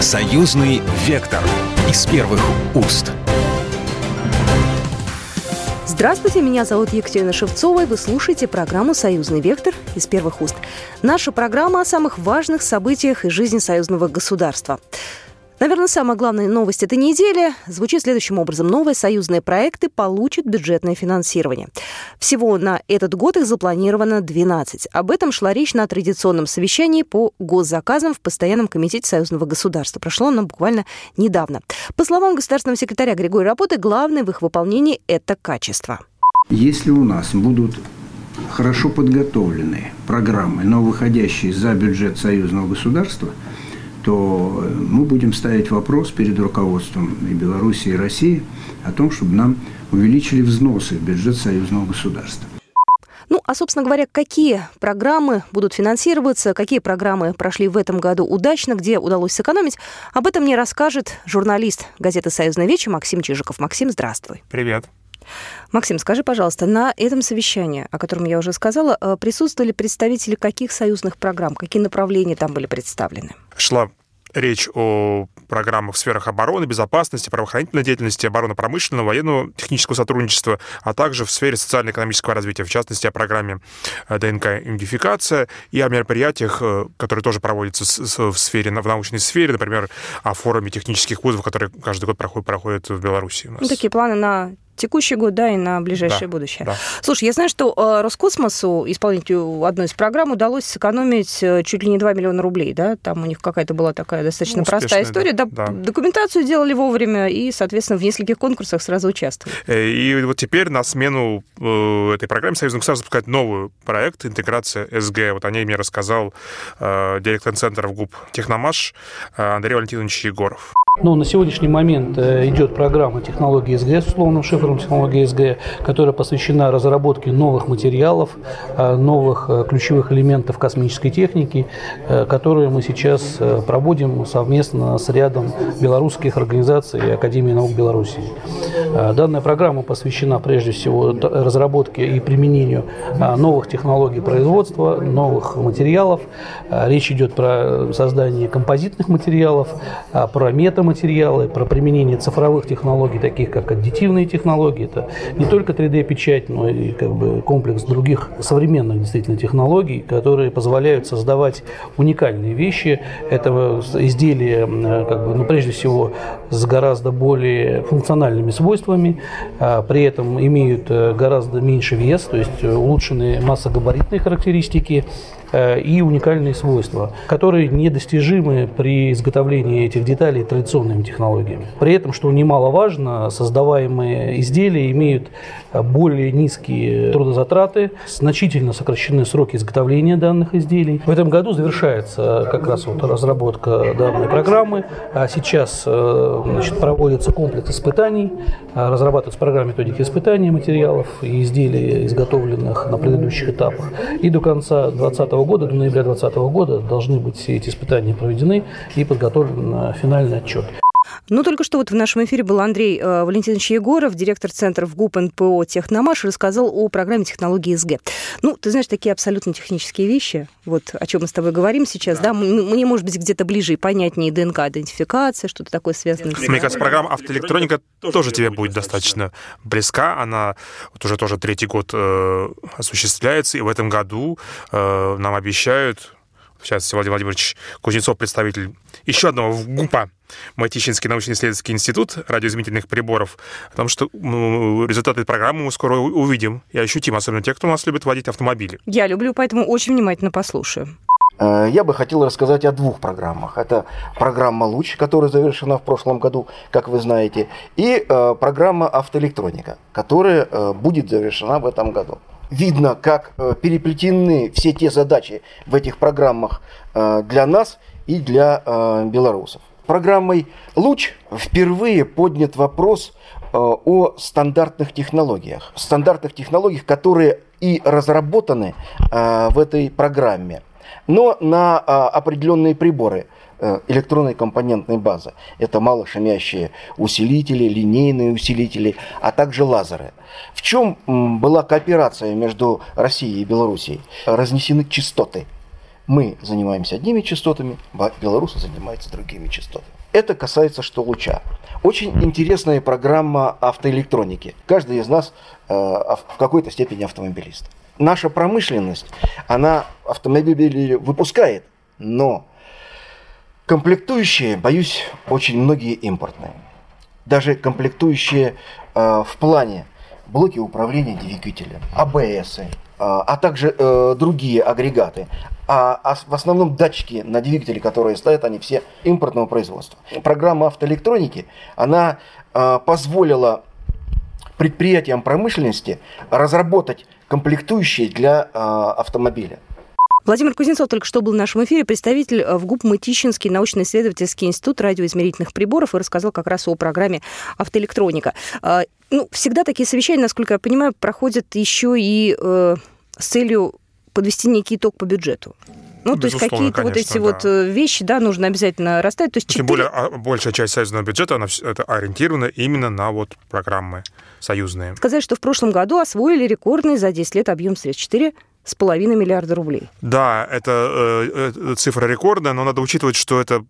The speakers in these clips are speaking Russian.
Союзный вектор из первых уст. Здравствуйте, меня зовут Екатерина Шевцова, и вы слушаете программу «Союзный вектор» из первых уст. Наша программа о самых важных событиях из жизни союзного государства. Наверное, самая главная новость этой недели звучит следующим образом. Новые союзные проекты получат бюджетное финансирование. Всего на этот год их запланировано 12. Об этом шла речь на традиционном совещании по госзаказам в Постоянном комитете союзного государства. Прошло оно буквально недавно. По словам государственного секретаря Григория Рапоты, главное в их выполнении – это качество. Если у нас будут хорошо подготовленные программы, но выходящие за бюджет союзного государства – то мы будем ставить вопрос перед руководством и Беларуси, и России о том, чтобы нам увеличили взносы в бюджет союзного государства. Ну, а, собственно говоря, какие программы будут финансироваться, какие программы прошли в этом году удачно, где удалось сэкономить, об этом мне расскажет журналист газеты «Союзная вечер» Максим Чижиков. Максим, здравствуй. Привет. Максим, скажи, пожалуйста, на этом совещании, о котором я уже сказала, э, присутствовали представители каких союзных программ, какие направления там были представлены? Шла речь о программах в сферах обороны, безопасности, правоохранительной деятельности, оборонно-промышленного, военного, технического сотрудничества, а также в сфере социально-экономического развития, в частности, о программе э, ДНК-идентификация и о мероприятиях, э, которые тоже проводятся в сфере, в научной сфере, например, о форуме технических вузов, который каждый год проходит, проходит в Беларуси. Ну, такие планы на текущий год, да, и на ближайшее да, будущее. Да. Слушай, я знаю, что э, Роскосмосу, исполнителю одной из программ, удалось сэкономить э, чуть ли не 2 миллиона рублей, да, там у них какая-то была такая достаточно ну, простая история, да, да. документацию делали вовремя и, соответственно, в нескольких конкурсах сразу участвовали. Э, и вот теперь на смену этой программе Союзное государство запускает новый проект интеграция СГ. Вот о ней мне рассказал директор центра в ГУП Техномаш Андрей Валентинович Егоров. Ну, на сегодняшний момент э, идет программа технологии СГ с условным шифром технологии СГ, которая посвящена разработке новых материалов, э, новых э, ключевых элементов космической техники, которые мы сейчас проводим совместно с рядом белорусских организаций и Академии наук Беларуси. Данная программа посвящена прежде всего разработке и применению новых технологий производства, новых материалов. Речь идет про создание композитных материалов, про метаматериалов, материалы, про применение цифровых технологий, таких как аддитивные технологии. Это не только 3D-печать, но и как бы комплекс других современных действительно технологий, которые позволяют создавать уникальные вещи. Это изделия, как бы, ну, прежде всего, с гораздо более функциональными свойствами, а при этом имеют э, гораздо меньше вес, то есть улучшенные массогабаритные характеристики, Э, и уникальные свойства, которые недостижимы при изготовлении этих деталей традиционными технологиями. При этом, что немаловажно, создаваемые изделия имеют более низкие трудозатраты, значительно сокращены сроки изготовления данных изделий. В этом году завершается как раз вот разработка данной программы. А сейчас э, значит, проводится комплекс испытаний, разрабатывается программа методики испытания материалов и изделий, изготовленных на предыдущих этапах. И до конца 2020 года, до ноября 2020 года должны быть все эти испытания проведены и подготовлен финальный отчет. Ну, только что вот в нашем эфире был Андрей э, Валентинович Егоров, директор центра в ГУП НПО «Техномаш», рассказал о программе технологии СГ. Ну, ты знаешь, такие абсолютно технические вещи, вот о чем мы с тобой говорим сейчас, да, да мне, может быть, где-то ближе и понятнее ДНК-идентификация, что-то такое связанное с... Мне кажется, программа «Автоэлектроника» тоже тебе будет достаточно близка. Она вот уже тоже третий год э, осуществляется, и в этом году э, нам обещают сейчас Владимир Владимирович Кузнецов, представитель еще одного ГУПа, Матищинский научно-исследовательский институт радиоизмерительных приборов, о том, что результаты программы мы скоро увидим и ощутим, особенно те, кто у нас любит водить автомобили. Я люблю, поэтому очень внимательно послушаю. Э, я бы хотел рассказать о двух программах. Это программа «Луч», которая завершена в прошлом году, как вы знаете, и э, программа «Автоэлектроника», которая э, будет завершена в этом году видно, как э, переплетены все те задачи в этих программах э, для нас и для э, белорусов. Программой «Луч» впервые поднят вопрос о стандартных технологиях. Стандартных технологиях, которые и разработаны в этой программе, но на определенные приборы – электронной компонентной базы. Это малошумящие усилители, линейные усилители, а также лазеры. В чем была кооперация между Россией и Белоруссией? Разнесены частоты. Мы занимаемся одними частотами, белорусы занимаются другими частотами. Это касается что луча. Очень интересная программа автоэлектроники. Каждый из нас э, в какой-то степени автомобилист. Наша промышленность, она автомобили выпускает, но комплектующие, боюсь, очень многие импортные. Даже комплектующие э, в плане блоки управления двигателем, АБС, э, а также э, другие агрегаты. А, а в основном датчики на двигатели, которые стоят, они все импортного производства. Программа автоэлектроники, она э, позволила предприятиям промышленности разработать комплектующие для э, автомобиля. Владимир Кузнецов только что был в нашем эфире, представитель в ГУП Мытищинский научно-исследовательский институт радиоизмерительных приборов и рассказал как раз о программе автоэлектроника. Ну, всегда такие совещания, насколько я понимаю, проходят еще и э, с целью подвести некий итог по бюджету. Ну, то есть какие-то вот эти да. вот э, вещи, да, нужно обязательно расставить. То есть 4... Тем более а, большая часть союзного бюджета, она это ориентирована именно на вот программы союзные. Сказать, что в прошлом году освоили рекордный за 10 лет объем средств 4 с половиной миллиарда рублей. Да, это э, цифра рекордная, но надо учитывать, что это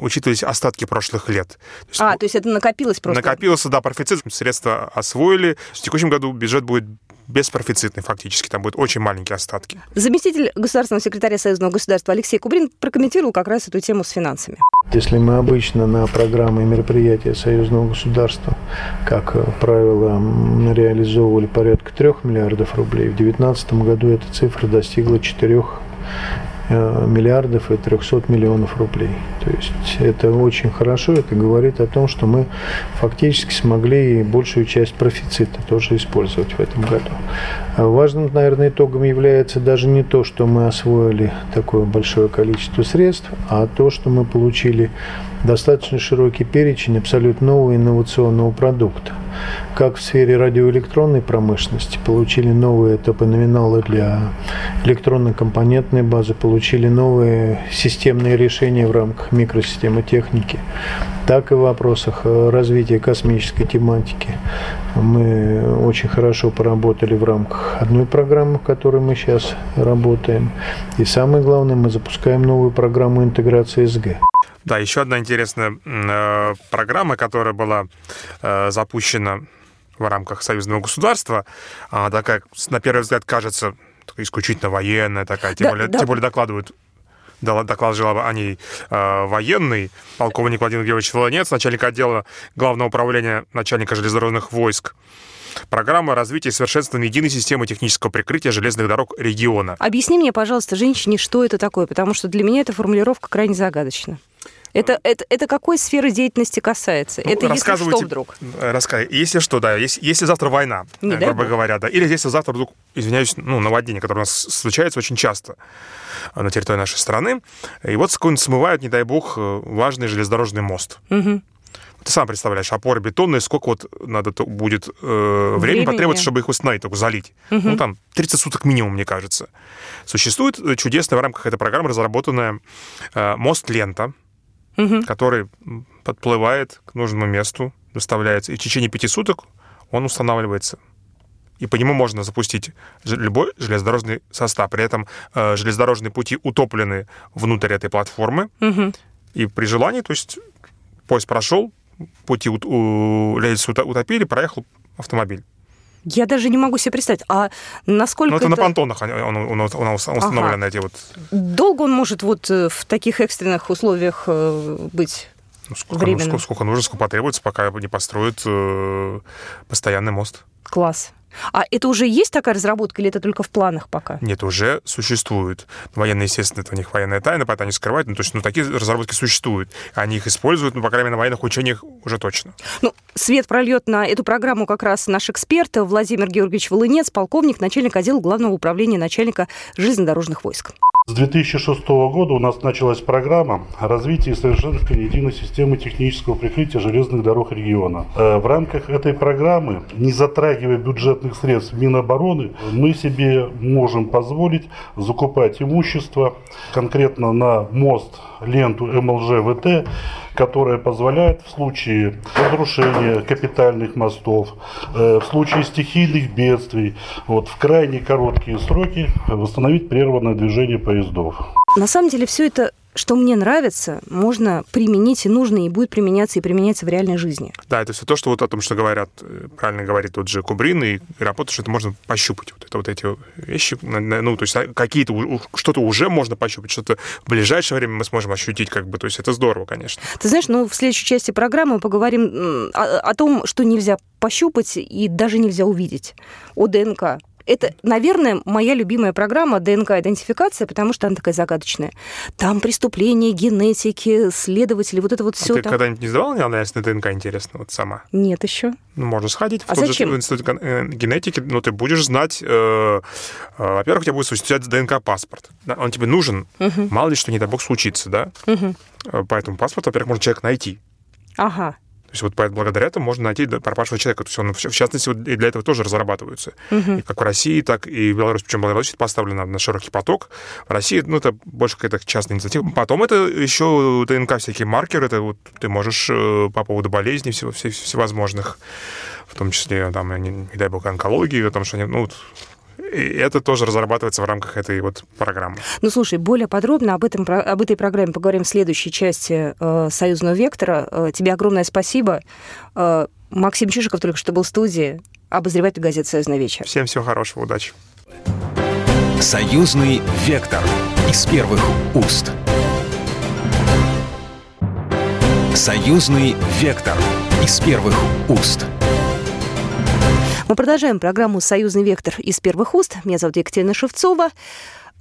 учитывались остатки прошлых лет. То есть, а, то есть это накопилось просто? Накопился, да, профицит, средства освоили. В текущем году бюджет будет беспрофицитный фактически, там будут очень маленькие остатки. Заместитель государственного секретаря Союзного государства Алексей Кубрин прокомментировал как раз эту тему с финансами. Если мы обычно на программы и мероприятия Союзного государства, как правило, реализовывали порядка 3 миллиардов рублей, в 2019 году эта цифра достигла 4 Э, миллиардов и 300 миллионов рублей. То есть это очень хорошо, это говорит о том, что мы фактически смогли большую часть профицита тоже использовать в этом году. А важным, наверное, итогом является даже не то, что мы освоили такое большое количество средств, а то, что мы получили достаточно широкий перечень абсолютно нового инновационного продукта как в сфере радиоэлектронной промышленности, получили новые топономиналы для электронно-компонентной базы, получили новые системные решения в рамках микросистемы техники, так и в вопросах развития космической тематики. Мы очень хорошо поработали в рамках одной программы, в которой мы сейчас работаем. И самое главное, мы запускаем новую программу интеграции СГ. Да, еще одна интересная э, программа, которая была э, запущена в рамках союзного государства, а, такая, на первый взгляд, кажется исключительно военная такая, тем, да, более, да. тем более докладывают докладывал о ней э, военный, полковник Владимир Георгиевич Волонец, начальник отдела Главного управления начальника железнодорожных войск. Программа развития и совершенствования единой системы технического прикрытия железных дорог региона. Объясни мне, пожалуйста, женщине, что это такое, потому что для меня эта формулировка крайне загадочна. Это, это, это какой сферы деятельности касается? Ну, это если что вдруг? Раска... Если что, да. Если, если завтра война, Не грубо говоря, да. Или если завтра вдруг, извиняюсь, ну, наводнение, которое у нас случается очень часто на территории нашей страны, и вот смывают, не дай бог, важный железнодорожный мост. Угу. Ты сам представляешь, опоры бетонные, сколько вот надо будет э, времени потребуется, чтобы их установить, только залить. Угу. Ну, там 30 суток минимум, мне кажется. Существует чудесная в рамках этой программы разработанная э, мост-лента, угу. который подплывает к нужному месту, доставляется, и в течение пяти суток он устанавливается. И по нему можно запустить любой железнодорожный состав. При этом э, железнодорожные пути утоплены внутрь этой платформы. Угу. И при желании, то есть поезд прошел, пути у, у, рельсы утопили, проехал автомобиль. Я даже не могу себе представить, а насколько... Ну, это, это... на понтонах он, он, он, он установлен, ага. эти вот... Долго он может вот э, в таких экстренных условиях э, быть ну, сколько, ну, сколько, сколько нужно, сколько потребуется, пока не построят э, постоянный мост. Класс. А это уже есть такая разработка или это только в планах пока? Нет, уже существует. Военные, естественно, это у них военная тайна, поэтому они скрывают. Ну, то есть, ну, такие разработки существуют. Они их используют, ну, по крайней мере, на военных учениях уже точно. Ну, свет прольет на эту программу как раз наш эксперт Владимир Георгиевич Волынец, полковник, начальник отдела Главного управления начальника железнодорожных войск. С 2006 года у нас началась программа развития и совершенствования единой системы технического прикрытия железных дорог региона. Э, в рамках этой программы, не затрагивая бюджетных средств Минобороны, мы себе можем позволить закупать имущество конкретно на мост, ленту МЛЖ-ВТ которая позволяет в случае разрушения капитальных мостов, э, в случае стихийных бедствий, вот, в крайне короткие сроки восстановить прерванное движение поездов. На самом деле все это что мне нравится, можно применить и нужно, и будет применяться, и применяться в реальной жизни. Да, это все то, что вот о том, что говорят, э, правильно говорит тот же Кубрин и работа, что это можно пощупать. Вот это вот эти вещи, ну, то есть а, какие-то, что-то уже можно пощупать, что-то в ближайшее время мы сможем ощутить, как бы, то есть это здорово, конечно. Ты знаешь, ну, в следующей части программы мы поговорим о, о том, что нельзя пощупать и даже нельзя увидеть, о ДНК, это, наверное, моя любимая программа ДНК-идентификация, потому что она такая загадочная. Там преступления, генетики, следователи, вот это вот все. А ты там... когда-нибудь не сдавала анализ на ДНК, интересно, вот сама? Нет еще. Ну, можно сходить а в тот зачем? же институт э, генетики, но ты будешь знать, э, э, во-первых, у тебя будет существовать ДНК-паспорт. Он тебе нужен, угу. мало ли что, не дай бог, случится, да? Угу. По этому паспорту, во-первых, можно человек найти. Ага. То есть вот благодаря этому можно найти пропавшего человека. То есть он, в частности, вот и для этого тоже разрабатываются. Угу. И как в России, так и в Беларуси. Причем Беларусь поставлена на широкий поток. В России, ну, это больше какая-то частная инициатива. Потом это еще ДНК всякие маркеры. Это вот ты можешь э, по поводу болезней всего, всевозможных, в том числе, там, не, не дай бог, онкологии, о том, что они, ну, и это тоже разрабатывается в рамках этой вот программы. Ну, слушай, более подробно об, этом, об этой программе поговорим в следующей части э, «Союзного вектора». Э, тебе огромное спасибо. Э, Максим Чижиков только что был в студии, обозреватель газеты «Союзный вечер». Всем всего хорошего, удачи. «Союзный вектор» из первых уст. «Союзный вектор» из первых уст. Мы продолжаем программу «Союзный вектор» из первых уст. Меня зовут Екатерина Шевцова.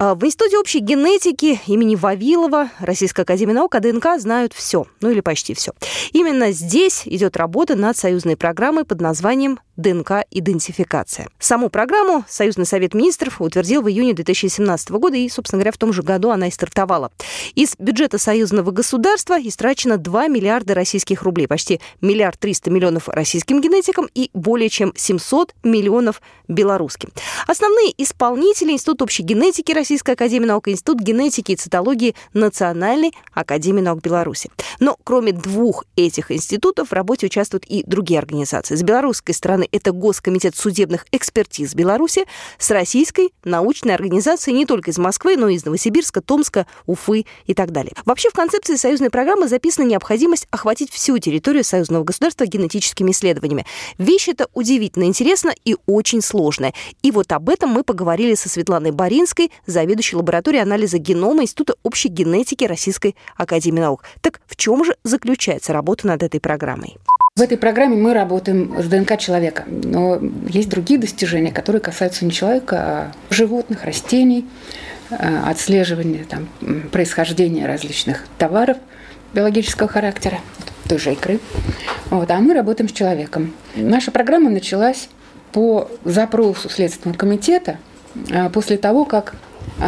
А, в Институте общей генетики имени Вавилова Российской Академии Наук о ДНК знают все, ну или почти все. Именно здесь идет работа над союзной программой под названием ДНК-идентификация. Саму программу Союзный совет министров утвердил в июне 2017 года, и, собственно говоря, в том же году она и стартовала. Из бюджета союзного государства истрачено 2 миллиарда российских рублей, почти миллиард триста миллионов российским генетикам и более чем 700 миллионов белорусским. Основные исполнители Институт общей генетики Российской Академии Наук, Институт генетики и цитологии Национальной Академии Наук Беларуси. Но кроме двух этих институтов в работе участвуют и другие организации. С белорусской стороны это Госкомитет судебных экспертиз Беларуси, с российской научной организацией не только из Москвы, но и из Новосибирска, Томска, Уфы и так далее. Вообще в концепции союзной программы записана необходимость охватить всю территорию союзного государства генетическими исследованиями. Вещь эта удивительно интересна и очень сложная. И вот об этом мы поговорили со Светланой Боринской, заведующей лабораторией анализа генома Института общей генетики Российской Академии Наук. Так в чем же заключается работа над этой программой? В этой программе мы работаем с ДНК человека, но есть другие достижения, которые касаются не человека, а животных, растений, э, отслеживания там, происхождения различных товаров биологического характера, той же икры. Вот, а мы работаем с человеком. Наша программа началась по запросу Следственного комитета э, после того, как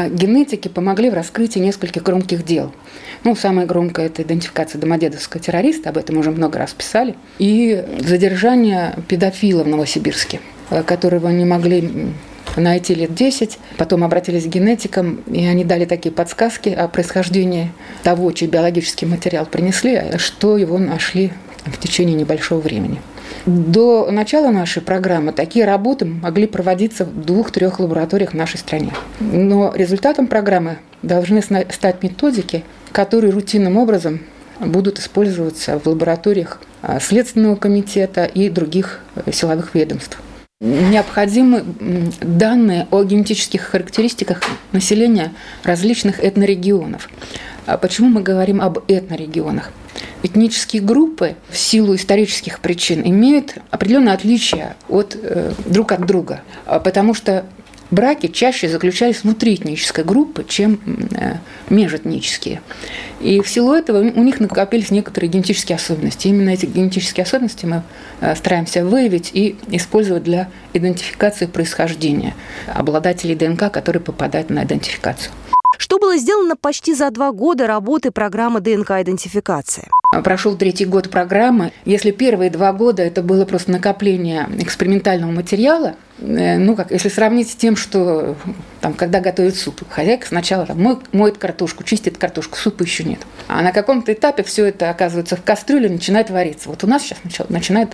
генетики помогли в раскрытии нескольких громких дел – ну, самое громкое – это идентификация домодедовского террориста, об этом уже много раз писали. И задержание педофила в Новосибирске, э, которого не могли найти лет 10. Потом обратились к генетикам, и они дали такие подсказки о происхождении того, чей биологический материал принесли, а что его нашли в течение небольшого времени. До начала нашей программы такие работы могли проводиться в двух-трех лабораториях в нашей стране. Но результатом программы должны стать методики, которые рутинным образом будут использоваться в лабораториях а, Следственного комитета и других э, силовых ведомств. Необходимы данные о генетических характеристиках населения различных этнорегионов. А почему мы говорим об этнорегионах? Этнические группы в силу исторических причин имеют определенные отличия от, э, друг от друга, а потому что браки чаще заключались внутри этнической группы, чем э, межэтнические. И в силу этого у них накопились некоторые генетические особенности. Именно эти генетические особенности мы э, стараемся выявить и использовать для идентификации происхождения обладателей ДНК, которые попадают на идентификацию. Что было сделано почти за два года работы программы ДНК-идентификации? Прошел третий год программы. Если первые два года это было просто накопление экспериментального материала, э, ну, как если сравнить с тем, что там, когда готовят суп, хозяйка сначала там, моет, моет картошку, чистит картошку, супа еще нет. А на каком-то этапе все это оказывается в кастрюле, начинает вариться. Вот у нас сейчас начинает,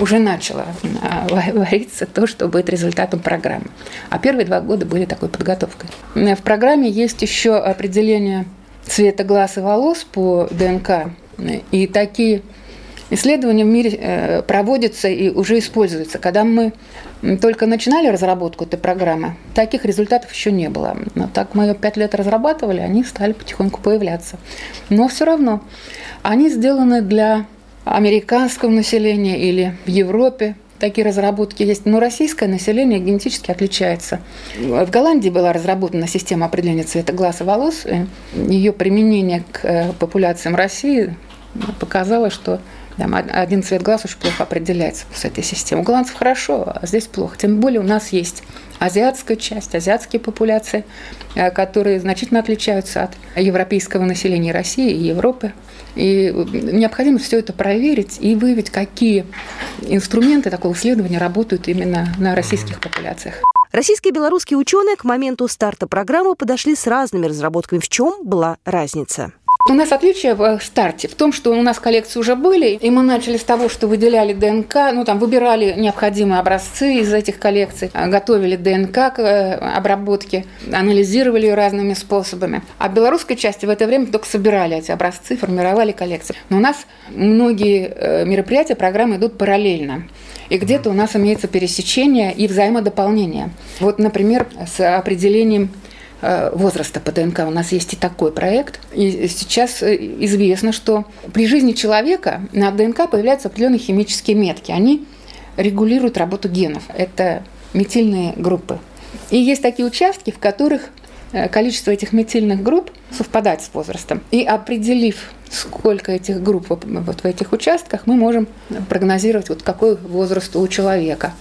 уже начало а, вариться то, что будет результатом программы. А первые два года были такой подготовкой. В программе есть еще определение цвета глаз и волос по ДНК и такие исследования в мире э, проводятся и уже используются. Когда мы только начинали разработку этой программы, таких результатов еще не было. Но так мы ее пять лет разрабатывали, они стали потихоньку появляться. Но все равно они сделаны для американского населения или в Европе, такие разработки есть. Но российское население генетически отличается. В Голландии была разработана система определения цвета глаз и волос. Ее применение к э, популяциям России показало, что там, один цвет глаз очень плохо определяется с этой системой. У голландцев хорошо, а здесь плохо. Тем более у нас есть азиатская часть, азиатские популяции, э, которые значительно отличаются от европейского населения России и Европы. И необходимо все это проверить и выявить, какие инструменты такого исследования работают именно на российских популяциях. Российские и белорусские ученые к моменту старта программы подошли с разными разработками. В чем была разница? У нас отличие в старте в том, что у нас коллекции уже были, и мы начали с того, что выделяли ДНК, ну там выбирали необходимые образцы из этих коллекций, готовили ДНК к э, обработке, анализировали ее разными способами. А белорусской части в это время только собирали эти образцы, формировали коллекции. Но у нас многие э, мероприятия, программы идут параллельно. И где-то у нас имеется пересечение и взаимодополнение. Вот, например, с определением Э, возраста по ДНК. У нас есть и такой проект. И сейчас э, известно, что при жизни человека на ДНК появляются определенные химические метки. Они регулируют работу генов. Это метильные группы. И есть такие участки, в которых э, количество этих метильных групп совпадает с возрастом. И определив, сколько этих групп вот в этих участках, мы можем прогнозировать, вот какой возраст у человека.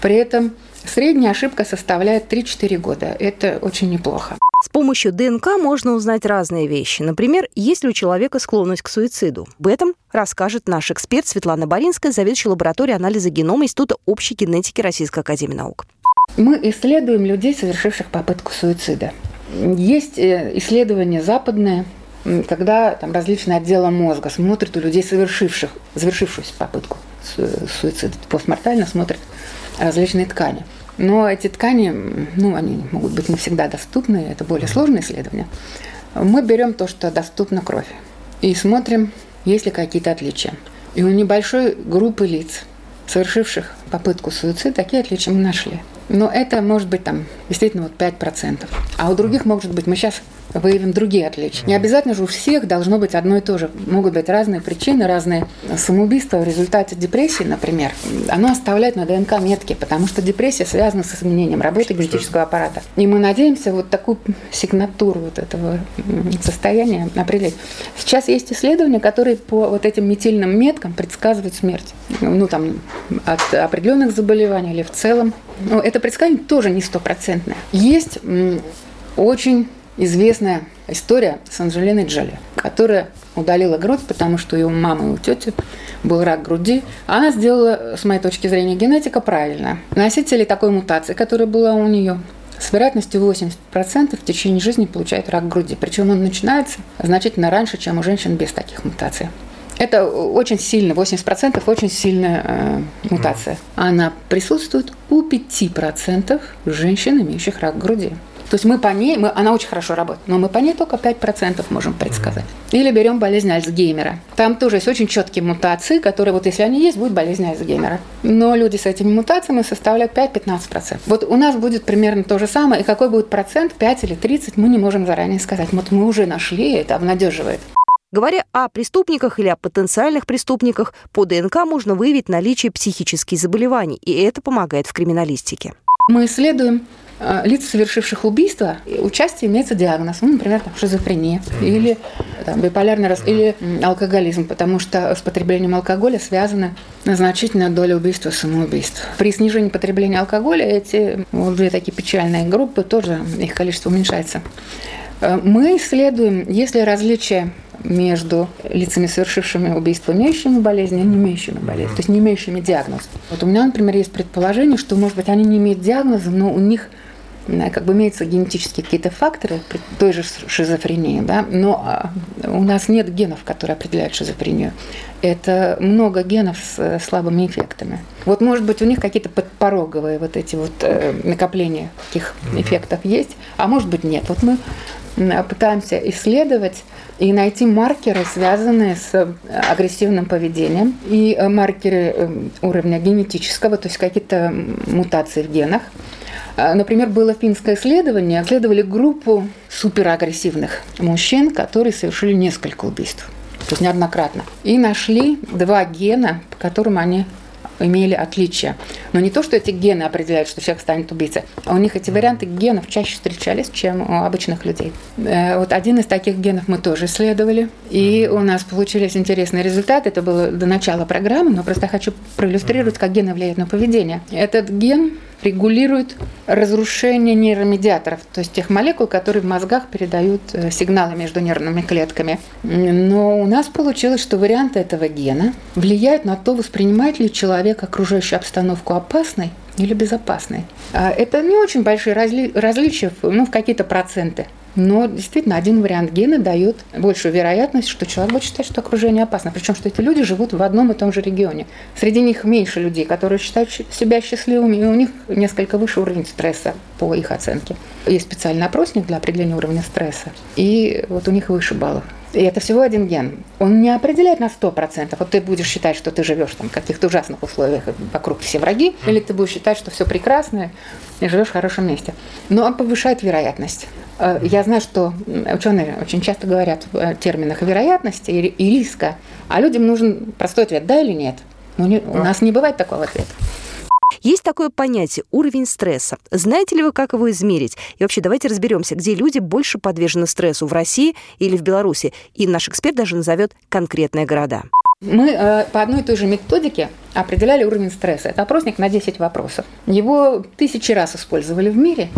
При этом Средняя ошибка составляет 3-4 года. Это очень неплохо. С помощью ДНК можно узнать разные вещи. Например, есть ли у человека склонность к суициду. Об этом расскажет наш эксперт Светлана Боринская, заведующая лабораторией анализа генома Института общей генетики Российской Академии Наук. Мы исследуем людей, совершивших попытку суицида. Есть э, исследования западные, когда там различные отделы мозга смотрят у людей, совершивших, завершившуюся попытку суицида, постмортально смотрят различные ткани. Но эти ткани, ну, они могут быть не всегда доступны, это более сложное исследование. Мы берем то, что доступно кровь, и смотрим, есть ли какие-то отличия. И у небольшой группы лиц, совершивших попытку суицида, такие отличия мы нашли. Но это может быть там действительно вот 5%. А у других может быть, мы сейчас выявим другие отличия. Не обязательно же у всех должно быть одно и то же. Могут быть разные причины, разные самоубийства в результате депрессии, например. Оно оставляет на ДНК метки, потому что депрессия связана с изменением работы генетического аппарата. И мы надеемся вот такую сигнатуру вот этого состояния определить. Сейчас есть исследования, которые по вот этим метильным меткам предсказывают смерть. Ну, там, от определенных заболеваний или в целом. Но это предсказание тоже не стопроцентное. Есть очень известная история с Анжелиной Джоли, которая удалила грудь, потому что у мамы и у тети был рак груди. Она сделала, с моей точки зрения, генетика правильно. Носители такой мутации, которая была у нее, с вероятностью 80% в течение жизни получают рак груди. Причем он начинается значительно раньше, чем у женщин без таких мутаций. Это очень сильно, 80% очень сильная э, мутация. Она присутствует у 5% женщин, имеющих рак груди. То есть мы по ней, мы, она очень хорошо работает, но мы по ней только 5% можем предсказать. Или берем болезнь Альцгеймера. Там тоже есть очень четкие мутации, которые вот если они есть, будет болезнь Альцгеймера. Но люди с этими мутациями составляют 5-15%. Вот у нас будет примерно то же самое, и какой будет процент, 5 или 30, мы не можем заранее сказать. Вот мы уже нашли, это обнадеживает. Говоря о преступниках или о потенциальных преступниках, по ДНК можно выявить наличие психических заболеваний, и это помогает в криминалистике. Мы исследуем э, лиц, совершивших убийство, участие имеется диагноз, ну, например, там, шизофрения или там, биполярный раз, или алкоголизм, потому что с потреблением алкоголя связана значительная доля убийства и самоубийств. При снижении потребления алкоголя эти вот две такие печальные группы тоже их количество уменьшается. Э, мы исследуем, есть ли различия между лицами, совершившими убийство, имеющими болезнь и не имеющими болезнь, то есть не имеющими диагноз. Вот у меня, например, есть предположение, что, может быть, они не имеют диагноза, но у них как бы имеются генетические какие-то факторы при той же шизофрении, да, но а, у нас нет генов, которые определяют шизофрению. Это много генов с э, слабыми эффектами. Вот, может быть, у них какие-то подпороговые вот эти вот э, накопления таких эффектов есть, а может быть, нет. Вот мы пытаемся исследовать и найти маркеры, связанные с э, агрессивным поведением, и маркеры уровня генетического, то есть какие-то мутации в генах. А, например, было финское исследование, исследовали группу суперагрессивных мужчин, которые совершили несколько убийств, то есть неоднократно. И нашли два гена, по которым они имели отличия. Но не то, что эти гены определяют, что человек станет убийцей, а у них эти варианты генов чаще встречались, чем у обычных людей. Э, вот один из таких генов мы тоже исследовали, и у нас получились интересные результаты. Это было до начала программы, но просто хочу проиллюстрировать, как гены влияют на поведение. Этот ген регулирует разрушение нейромедиаторов, то есть тех молекул, которые в мозгах передают э, сигналы между нервными клетками. Но у нас получилось, что варианты этого гена влияют на то, воспринимает ли человек окружающую обстановку опасной или безопасной. А это не очень большие разли различия, ну, в какие-то проценты. Но действительно, один вариант гена дает большую вероятность, что человек будет считать, что окружение опасно. Причем, что эти люди живут в одном и том же регионе. Среди них меньше людей, которые считают себя счастливыми, и у них несколько выше уровень стресса по их оценке. Есть специальный опросник для определения уровня стресса, и вот у них выше баллов. И это всего один ген. Он не определяет на 100%. Вот ты будешь считать, что ты живешь там, в каких-то ужасных условиях, вокруг все враги, или ты будешь считать, что все прекрасно и живешь в хорошем месте. Но он повышает вероятность. Э, я знаю, что ученые очень часто говорят в терминах вероятности и риска, а людям нужен простой ответ «да» или «нет». Но не, у нас не бывает такого ответа. Есть такое понятие – уровень стресса. Знаете ли вы, как его измерить? И вообще давайте разберемся, где люди больше подвержены стрессу – в России или в Беларуси. И наш эксперт даже назовет конкретные города. Мы э, по одной и той же методике определяли уровень стресса. Это опросник на 10 вопросов. Его тысячи раз использовали в мире.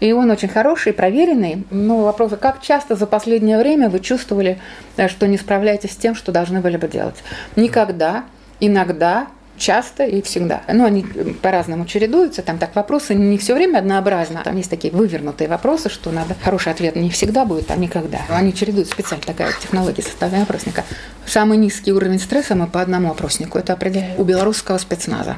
И он очень хороший, проверенный. Но вопрос, как часто за последнее время вы чувствовали, э, что не справляетесь с тем, что должны были бы делать? Никогда, иногда, часто и всегда. Ну, они по-разному чередуются, там так вопросы не все время однообразно. Там есть такие вывернутые вопросы, что надо хороший ответ не всегда будет, а никогда. Они чередуют специально, такая технология составления опросника. Самый низкий уровень стресса мы по одному опроснику это определяем у белорусского спецназа.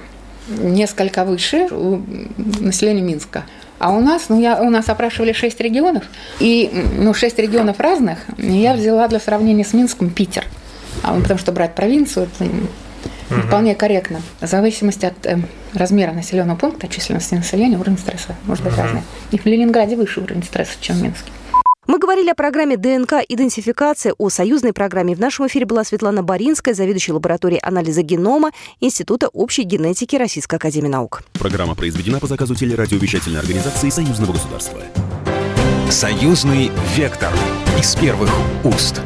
Несколько выше у населения Минска. А у нас, ну, я, у нас опрашивали шесть регионов, и, ну, шесть регионов разных, я взяла для сравнения с Минском Питер. А, потому что брать провинцию, это угу. вполне корректно. В зависимости от э, размера населенного пункта, численности населения, уровень стресса может быть угу. разный. И в Ленинграде выше уровень стресса, чем в Минске. Мы говорили о программе ДНК-идентификация, о союзной программе. В нашем эфире была Светлана Боринская, заведующая лабораторией анализа генома Института общей генетики Российской Академии Наук. Программа произведена по заказу телерадиовещательной организации Союзного государства. Союзный вектор из первых уст.